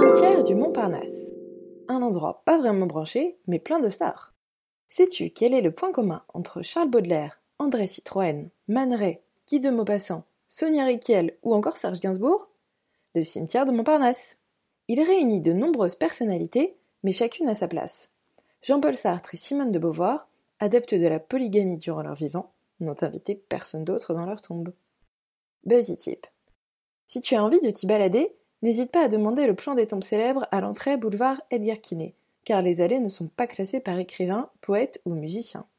Cimetière du Montparnasse. Un endroit pas vraiment branché, mais plein de stars. Sais-tu quel est le point commun entre Charles Baudelaire, André Citroën, Man Guy de Maupassant, Sonia Riquel ou encore Serge Gainsbourg? Le cimetière de Montparnasse. Il réunit de nombreuses personnalités, mais chacune à sa place. Jean-Paul Sartre et Simone de Beauvoir, adeptes de la polygamie durant leur vivant, n'ont invité personne d'autre dans leur tombe. Buzzy Tip. Si tu as envie de t'y balader, n'hésite pas à demander le plan des tombes célèbres à l'entrée boulevard Edgar Quinet, car les allées ne sont pas classées par écrivain, poète ou musicien.